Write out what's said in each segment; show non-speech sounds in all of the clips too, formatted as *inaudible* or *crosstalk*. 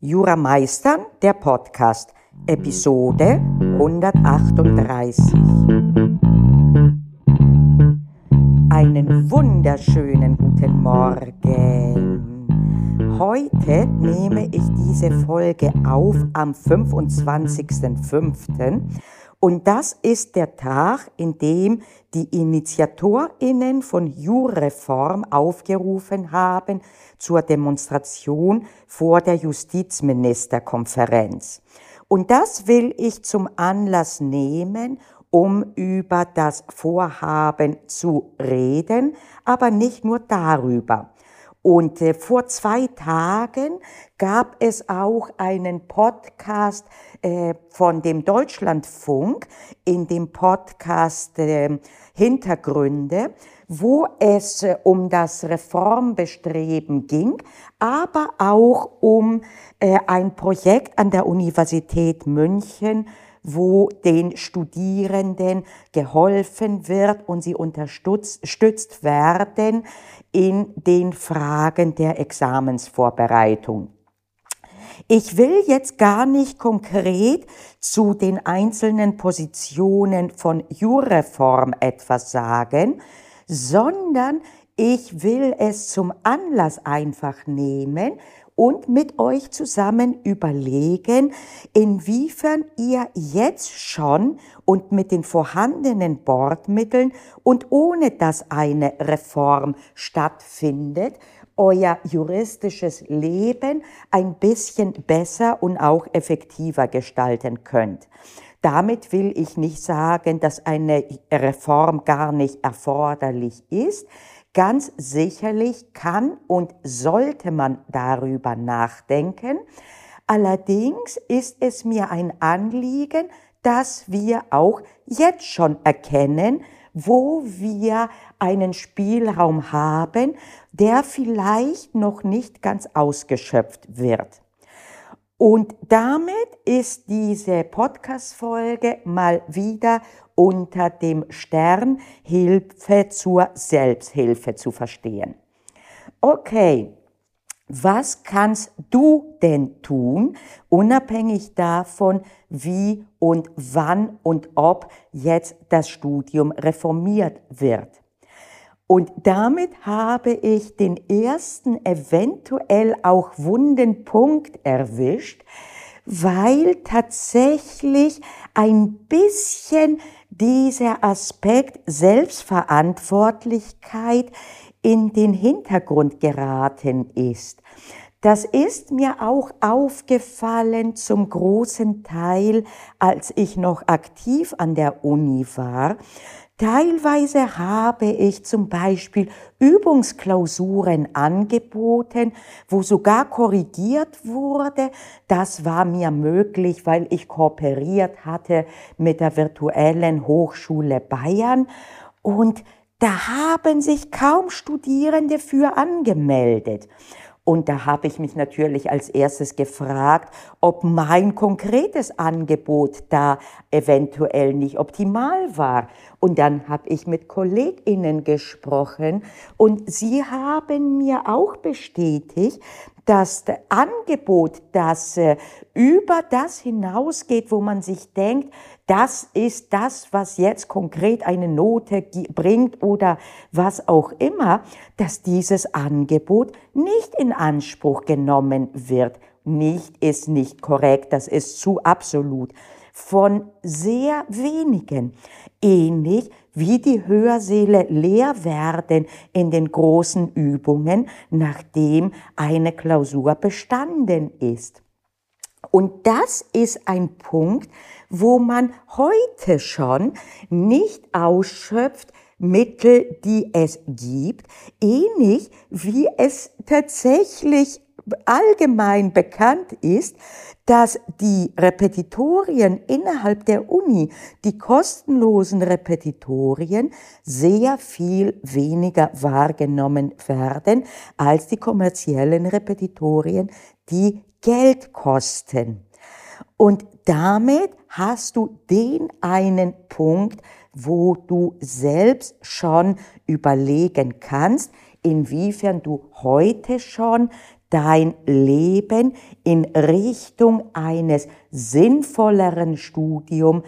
Jura Meistern, der Podcast, Episode 138. Einen wunderschönen guten Morgen. Heute nehme ich diese Folge auf am 25.05. Und das ist der Tag, in dem die Initiatorinnen von Jurreform aufgerufen haben zur Demonstration vor der Justizministerkonferenz. Und das will ich zum Anlass nehmen, um über das Vorhaben zu reden, aber nicht nur darüber. Und äh, vor zwei Tagen gab es auch einen Podcast äh, von dem Deutschlandfunk in dem Podcast äh, Hintergründe, wo es äh, um das Reformbestreben ging, aber auch um äh, ein Projekt an der Universität München, wo den Studierenden geholfen wird und sie unterstützt werden in den Fragen der Examensvorbereitung. Ich will jetzt gar nicht konkret zu den einzelnen Positionen von Jurreform etwas sagen, sondern ich will es zum Anlass einfach nehmen und mit euch zusammen überlegen, inwiefern ihr jetzt schon und mit den vorhandenen Bordmitteln und ohne dass eine Reform stattfindet, euer juristisches Leben ein bisschen besser und auch effektiver gestalten könnt. Damit will ich nicht sagen, dass eine Reform gar nicht erforderlich ist. Ganz sicherlich kann und sollte man darüber nachdenken. Allerdings ist es mir ein Anliegen, dass wir auch jetzt schon erkennen, wo wir einen Spielraum haben, der vielleicht noch nicht ganz ausgeschöpft wird. Und damit ist diese Podcast-Folge mal wieder unter dem Stern Hilfe zur Selbsthilfe zu verstehen. Okay, was kannst du denn tun, unabhängig davon, wie und wann und ob jetzt das Studium reformiert wird? Und damit habe ich den ersten eventuell auch wunden Punkt erwischt, weil tatsächlich ein bisschen dieser Aspekt Selbstverantwortlichkeit in den Hintergrund geraten ist. Das ist mir auch aufgefallen zum großen Teil, als ich noch aktiv an der Uni war, Teilweise habe ich zum Beispiel Übungsklausuren angeboten, wo sogar korrigiert wurde. Das war mir möglich, weil ich kooperiert hatte mit der virtuellen Hochschule Bayern. Und da haben sich kaum Studierende für angemeldet. Und da habe ich mich natürlich als erstes gefragt, ob mein konkretes Angebot da eventuell nicht optimal war. Und dann habe ich mit Kolleginnen gesprochen und sie haben mir auch bestätigt, dass das Angebot, das äh, über das hinausgeht, wo man sich denkt, das ist das, was jetzt konkret eine Note bringt oder was auch immer, dass dieses Angebot nicht in Anspruch genommen wird. Nicht ist nicht korrekt, das ist zu absolut. Von sehr wenigen. Ähnlich wie die Hörsäle leer werden in den großen Übungen, nachdem eine Klausur bestanden ist. Und das ist ein Punkt, wo man heute schon nicht ausschöpft, Mittel, die es gibt, ähnlich wie es tatsächlich allgemein bekannt ist, dass die Repetitorien innerhalb der Uni, die kostenlosen Repetitorien, sehr viel weniger wahrgenommen werden als die kommerziellen Repetitorien, die Geld kosten. Und damit hast du den einen Punkt, wo du selbst schon überlegen kannst, inwiefern du heute schon dein Leben in Richtung eines sinnvolleren Studiums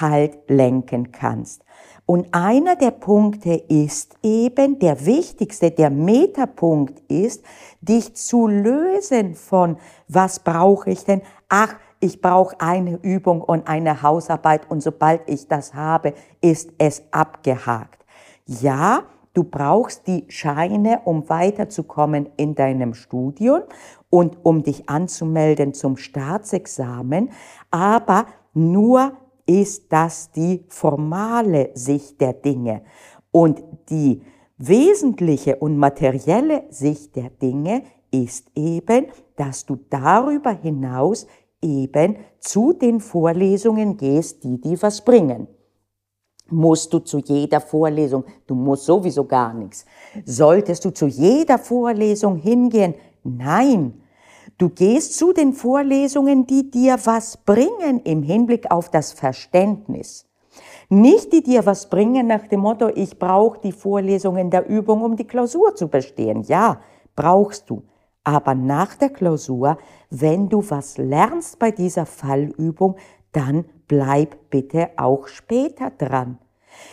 halt lenken kannst. Und einer der Punkte ist eben, der wichtigste, der Metapunkt ist, dich zu lösen von, was brauche ich denn? Ach, ich brauche eine Übung und eine Hausarbeit und sobald ich das habe, ist es abgehakt. Ja, du brauchst die Scheine, um weiterzukommen in deinem Studium und um dich anzumelden zum Staatsexamen, aber nur ist das die formale Sicht der Dinge. Und die wesentliche und materielle Sicht der Dinge ist eben, dass du darüber hinaus eben zu den Vorlesungen gehst, die dir was bringen. Musst du zu jeder Vorlesung, du musst sowieso gar nichts. Solltest du zu jeder Vorlesung hingehen? Nein. Du gehst zu den Vorlesungen, die dir was bringen im Hinblick auf das Verständnis. Nicht die dir was bringen nach dem Motto, ich brauche die Vorlesungen der Übung, um die Klausur zu bestehen. Ja, brauchst du. Aber nach der Klausur, wenn du was lernst bei dieser Fallübung, dann bleib bitte auch später dran.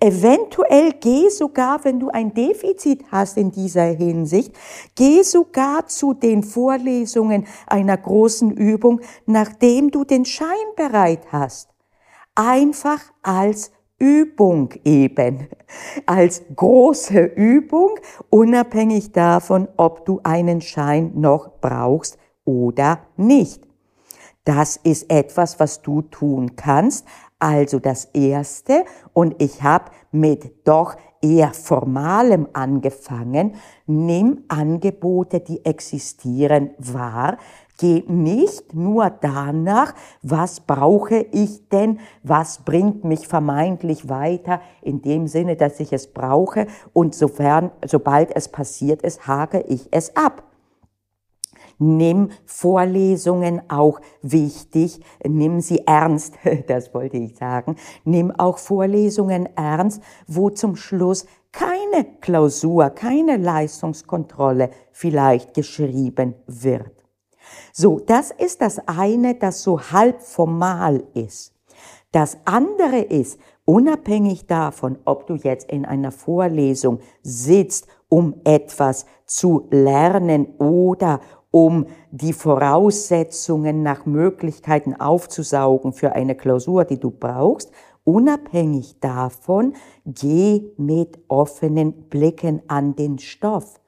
Eventuell geh sogar, wenn du ein Defizit hast in dieser Hinsicht, geh sogar zu den Vorlesungen einer großen Übung, nachdem du den Schein bereit hast. Einfach als Übung eben, als große Übung, unabhängig davon, ob du einen Schein noch brauchst oder nicht. Das ist etwas, was du tun kannst, also das Erste, und ich habe mit doch eher formalem angefangen, nimm Angebote, die existieren, wahr, geh nicht nur danach, was brauche ich denn, was bringt mich vermeintlich weiter, in dem Sinne, dass ich es brauche, und sofern, sobald es passiert ist, hake ich es ab. Nimm Vorlesungen auch wichtig, nimm sie ernst, *laughs* das wollte ich sagen. Nimm auch Vorlesungen ernst, wo zum Schluss keine Klausur, keine Leistungskontrolle vielleicht geschrieben wird. So, das ist das eine, das so halb formal ist. Das andere ist, unabhängig davon, ob du jetzt in einer Vorlesung sitzt, um etwas zu lernen oder um die Voraussetzungen nach Möglichkeiten aufzusaugen für eine Klausur, die du brauchst, unabhängig davon, geh mit offenen Blicken an den Stoff.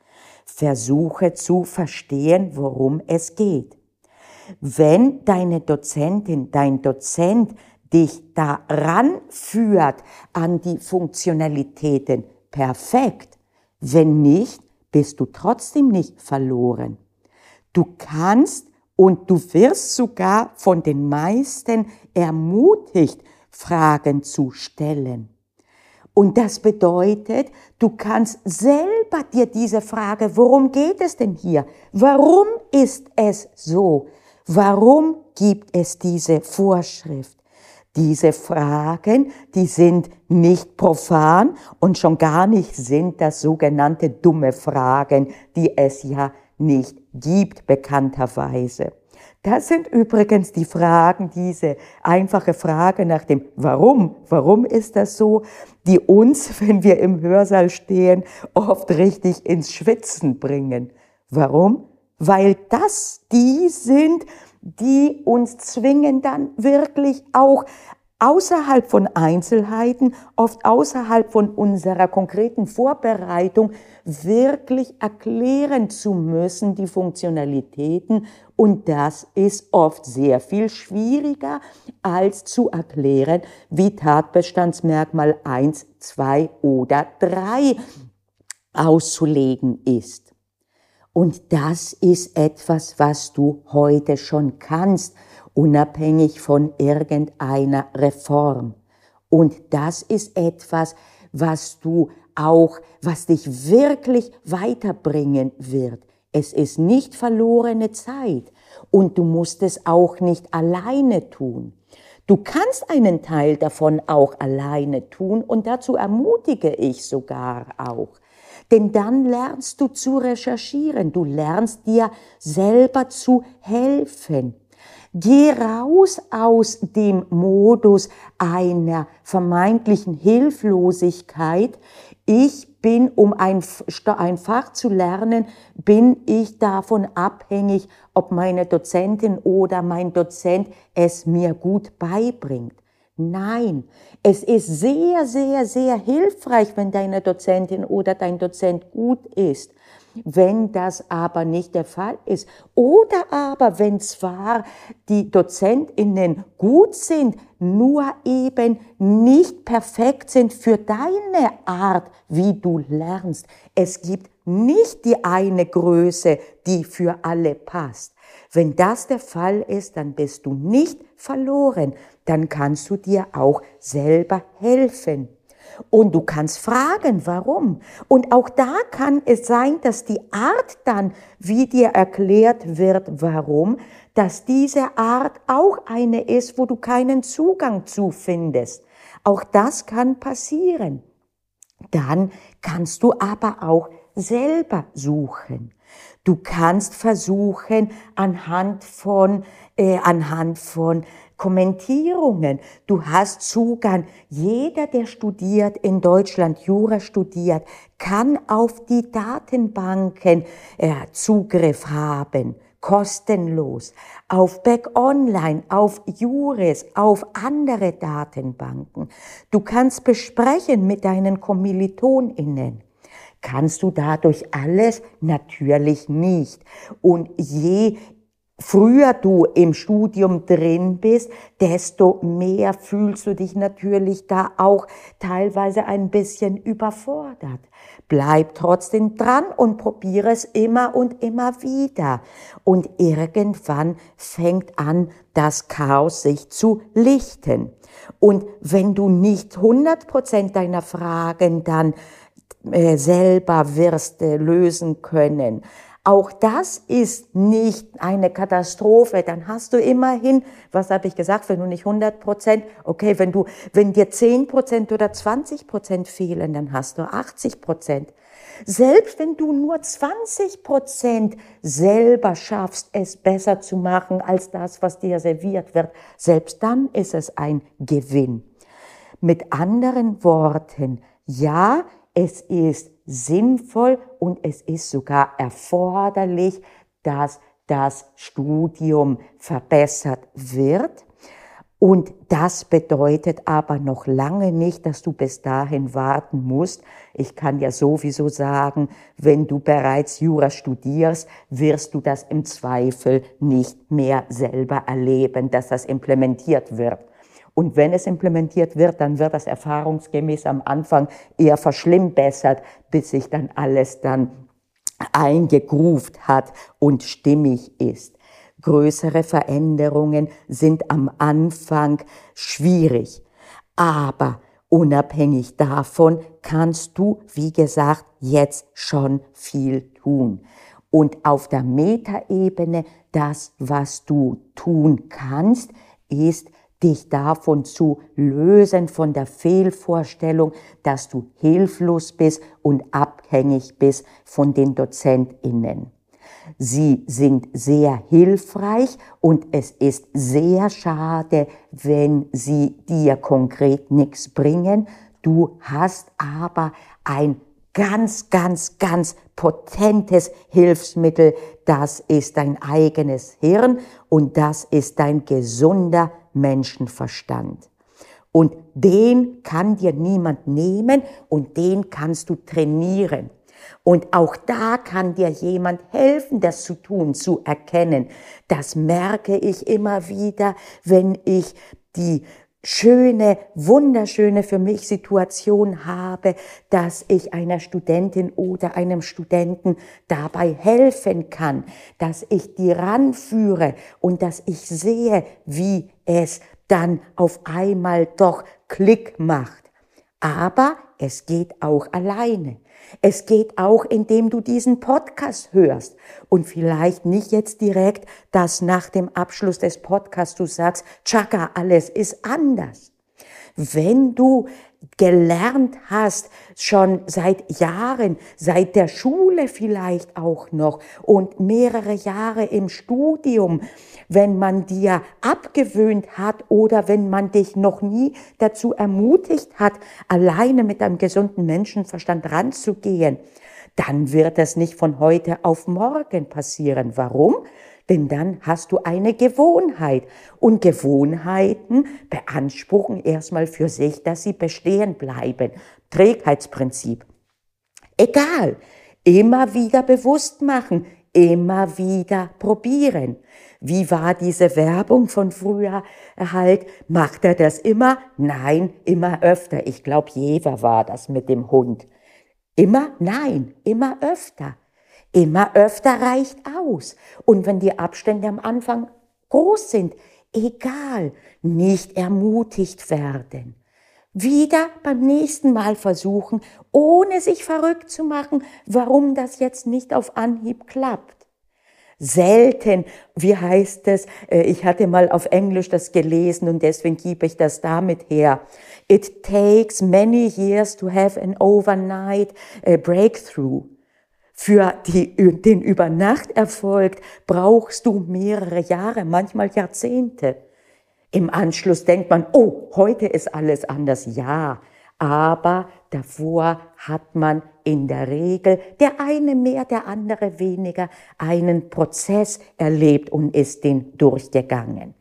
Versuche zu verstehen, worum es geht. Wenn deine Dozentin, dein Dozent dich daran führt an die Funktionalitäten, perfekt. Wenn nicht, bist du trotzdem nicht verloren. Du kannst und du wirst sogar von den meisten ermutigt, Fragen zu stellen. Und das bedeutet, du kannst selber dir diese Frage, worum geht es denn hier? Warum ist es so? Warum gibt es diese Vorschrift? Diese Fragen, die sind nicht profan und schon gar nicht sind das sogenannte dumme Fragen, die es ja nicht gibt, bekannterweise. Das sind übrigens die Fragen, diese einfache Frage nach dem Warum, warum ist das so, die uns, *laughs* wenn wir im Hörsaal stehen, oft richtig ins Schwitzen bringen. Warum? Weil das die sind, die uns zwingen dann wirklich auch außerhalb von Einzelheiten, oft außerhalb von unserer konkreten Vorbereitung, wirklich erklären zu müssen, die Funktionalitäten. Und das ist oft sehr viel schwieriger, als zu erklären, wie Tatbestandsmerkmal 1, 2 oder 3 auszulegen ist. Und das ist etwas, was du heute schon kannst unabhängig von irgendeiner Reform. Und das ist etwas, was du auch, was dich wirklich weiterbringen wird. Es ist nicht verlorene Zeit und du musst es auch nicht alleine tun. Du kannst einen Teil davon auch alleine tun und dazu ermutige ich sogar auch. Denn dann lernst du zu recherchieren, du lernst dir selber zu helfen. Geh raus aus dem Modus einer vermeintlichen Hilflosigkeit. Ich bin, um ein, ein Fach zu lernen, bin ich davon abhängig, ob meine Dozentin oder mein Dozent es mir gut beibringt. Nein, es ist sehr, sehr, sehr hilfreich, wenn deine Dozentin oder dein Dozent gut ist. Wenn das aber nicht der Fall ist oder aber wenn zwar die Dozentinnen gut sind, nur eben nicht perfekt sind für deine Art, wie du lernst. Es gibt nicht die eine Größe, die für alle passt. Wenn das der Fall ist, dann bist du nicht verloren. Dann kannst du dir auch selber helfen. Und du kannst fragen, warum. Und auch da kann es sein, dass die Art dann, wie dir erklärt wird, warum, dass diese Art auch eine ist, wo du keinen Zugang zu findest. Auch das kann passieren. Dann kannst du aber auch selber suchen. Du kannst versuchen, anhand von, äh, anhand von Kommentierungen. Du hast Zugang. Jeder, der studiert in Deutschland, Jura studiert, kann auf die Datenbanken äh, Zugriff haben. Kostenlos. Auf Back Online, auf Juris, auf andere Datenbanken. Du kannst besprechen mit deinen KommilitonInnen. Kannst du dadurch alles? Natürlich nicht. Und je früher du im Studium drin bist, desto mehr fühlst du dich natürlich da auch teilweise ein bisschen überfordert. Bleib trotzdem dran und probiere es immer und immer wieder. Und irgendwann fängt an, das Chaos sich zu lichten. Und wenn du nicht 100 Prozent deiner Fragen dann äh, selber wirst äh, lösen können, auch das ist nicht eine Katastrophe. Dann hast du immerhin, was habe ich gesagt, wenn du nicht 100 Prozent, okay, wenn du, wenn dir 10 Prozent oder 20 Prozent fehlen, dann hast du 80 Prozent. Selbst wenn du nur 20 Prozent selber schaffst, es besser zu machen als das, was dir serviert wird, selbst dann ist es ein Gewinn. Mit anderen Worten, ja, es ist sinnvoll und es ist sogar erforderlich, dass das Studium verbessert wird. Und das bedeutet aber noch lange nicht, dass du bis dahin warten musst. Ich kann ja sowieso sagen, wenn du bereits Jura studierst, wirst du das im Zweifel nicht mehr selber erleben, dass das implementiert wird. Und wenn es implementiert wird, dann wird das erfahrungsgemäß am Anfang eher verschlimmbessert, bis sich dann alles dann eingegruft hat und stimmig ist. Größere Veränderungen sind am Anfang schwierig. Aber unabhängig davon kannst du, wie gesagt, jetzt schon viel tun. Und auf der Metaebene, das, was du tun kannst, ist dich davon zu lösen, von der Fehlvorstellung, dass du hilflos bist und abhängig bist von den Dozentinnen. Sie sind sehr hilfreich und es ist sehr schade, wenn sie dir konkret nichts bringen. Du hast aber ein ganz, ganz, ganz potentes Hilfsmittel. Das ist dein eigenes Hirn und das ist dein gesunder Menschenverstand. Und den kann dir niemand nehmen und den kannst du trainieren. Und auch da kann dir jemand helfen, das zu tun, zu erkennen. Das merke ich immer wieder, wenn ich die schöne, wunderschöne für mich Situation habe, dass ich einer Studentin oder einem Studenten dabei helfen kann, dass ich die ranführe und dass ich sehe, wie es dann auf einmal doch Klick macht. Aber es geht auch alleine. Es geht auch, indem du diesen Podcast hörst und vielleicht nicht jetzt direkt, dass nach dem Abschluss des Podcasts du sagst, Chaka, alles ist anders. Wenn du gelernt hast, schon seit Jahren, seit der Schule vielleicht auch noch und mehrere Jahre im Studium, wenn man dir abgewöhnt hat oder wenn man dich noch nie dazu ermutigt hat, alleine mit einem gesunden Menschenverstand ranzugehen, dann wird es nicht von heute auf morgen passieren. Warum? Denn dann hast du eine Gewohnheit. Und Gewohnheiten beanspruchen erstmal für sich, dass sie bestehen bleiben. Trägheitsprinzip. Egal. Immer wieder bewusst machen. Immer wieder probieren. Wie war diese Werbung von früher halt? Macht er das immer? Nein, immer öfter. Ich glaube, Jever war das mit dem Hund. Immer? Nein, immer öfter. Immer öfter reicht aus. Und wenn die Abstände am Anfang groß sind, egal, nicht ermutigt werden. Wieder beim nächsten Mal versuchen, ohne sich verrückt zu machen, warum das jetzt nicht auf Anhieb klappt. Selten, wie heißt es, äh, ich hatte mal auf Englisch das gelesen und deswegen gebe ich das damit her. It takes many years to have an overnight uh, breakthrough. Für die, den Übernachterfolg brauchst du mehrere Jahre, manchmal Jahrzehnte. Im Anschluss denkt man, oh, heute ist alles anders. Ja, aber davor hat man in der Regel, der eine mehr, der andere weniger, einen Prozess erlebt und ist den durchgegangen.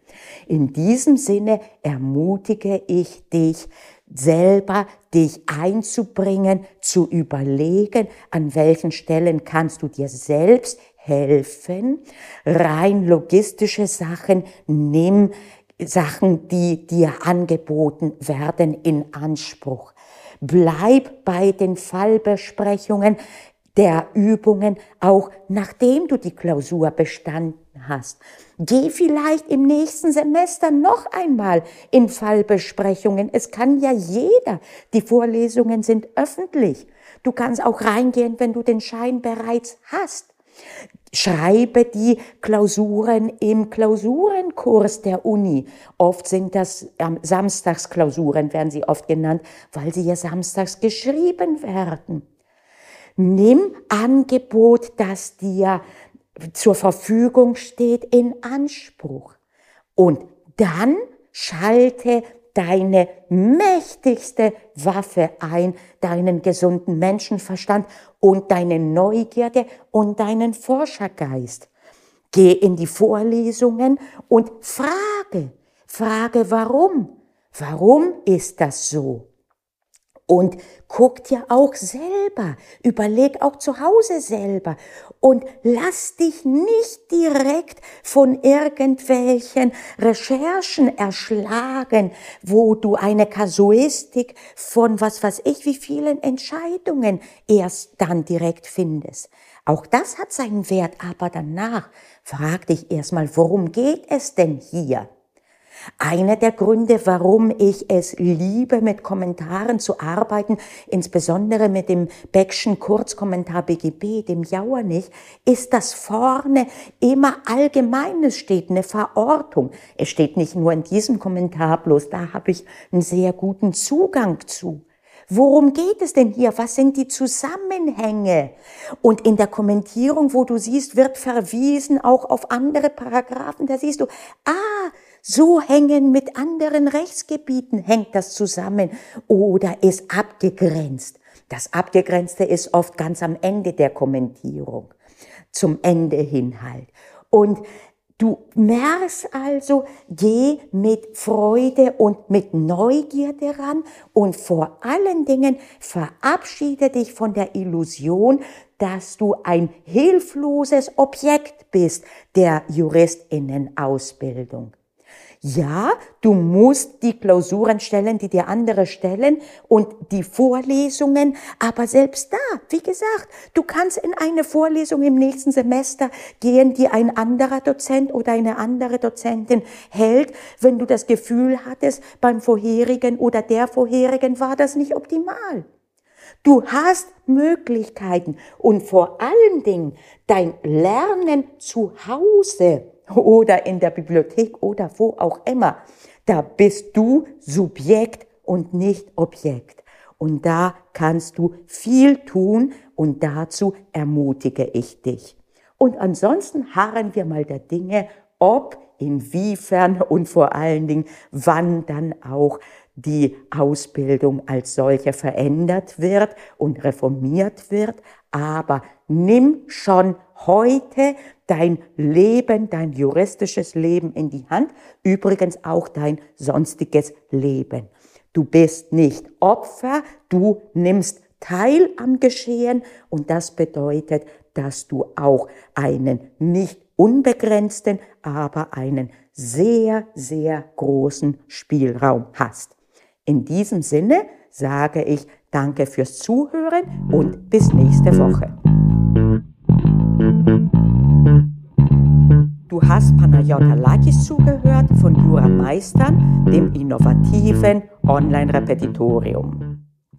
In diesem Sinne ermutige ich dich, selber dich einzubringen, zu überlegen, an welchen Stellen kannst du dir selbst helfen. Rein logistische Sachen, nimm Sachen, die dir angeboten werden, in Anspruch. Bleib bei den Fallbesprechungen der Übungen, auch nachdem du die Klausur bestanden hast. Geh vielleicht im nächsten Semester noch einmal in Fallbesprechungen. Es kann ja jeder. Die Vorlesungen sind öffentlich. Du kannst auch reingehen, wenn du den Schein bereits hast. Schreibe die Klausuren im Klausurenkurs der Uni. Oft sind das ähm, Samstagsklausuren, werden sie oft genannt, weil sie ja samstags geschrieben werden. Nimm Angebot, das dir zur Verfügung steht, in Anspruch. Und dann schalte deine mächtigste Waffe ein, deinen gesunden Menschenverstand und deine Neugierde und deinen Forschergeist. Geh in die Vorlesungen und frage, frage warum. Warum ist das so? Und guck dir auch selber, überleg auch zu Hause selber und lass dich nicht direkt von irgendwelchen Recherchen erschlagen, wo du eine Kasuistik von was weiß ich wie vielen Entscheidungen erst dann direkt findest. Auch das hat seinen Wert, aber danach frag dich erstmal, worum geht es denn hier? Einer der Gründe, warum ich es liebe, mit Kommentaren zu arbeiten, insbesondere mit dem Beckschen Kurzkommentar BGB, dem Jauernich, ist, dass vorne immer Allgemeines steht, eine Verortung. Es steht nicht nur in diesem Kommentar, bloß da habe ich einen sehr guten Zugang zu. Worum geht es denn hier? Was sind die Zusammenhänge? Und in der Kommentierung, wo du siehst, wird verwiesen auch auf andere Paragraphen. Da siehst du, ah, so hängen mit anderen Rechtsgebieten, hängt das zusammen oder ist abgegrenzt. Das Abgegrenzte ist oft ganz am Ende der Kommentierung, zum Ende hin halt. Und du merkst also, geh mit Freude und mit Neugierde ran und vor allen Dingen verabschiede dich von der Illusion, dass du ein hilfloses Objekt bist der Juristinnenausbildung. Ja, du musst die Klausuren stellen, die dir andere stellen und die Vorlesungen, aber selbst da, wie gesagt, du kannst in eine Vorlesung im nächsten Semester gehen, die ein anderer Dozent oder eine andere Dozentin hält, wenn du das Gefühl hattest, beim vorherigen oder der vorherigen war das nicht optimal. Du hast Möglichkeiten und vor allen Dingen dein Lernen zu Hause oder in der Bibliothek oder wo auch immer. Da bist du Subjekt und nicht Objekt. Und da kannst du viel tun und dazu ermutige ich dich. Und ansonsten harren wir mal der Dinge, ob, inwiefern und vor allen Dingen, wann dann auch die Ausbildung als solche verändert wird und reformiert wird. Aber nimm schon heute dein Leben, dein juristisches Leben in die Hand, übrigens auch dein sonstiges Leben. Du bist nicht Opfer, du nimmst teil am Geschehen und das bedeutet, dass du auch einen nicht unbegrenzten, aber einen sehr, sehr großen Spielraum hast. In diesem Sinne sage ich danke fürs Zuhören und bis nächste Woche. Du hast Panayota Lakis zugehört von Jura Meistern, dem innovativen Online-Repetitorium.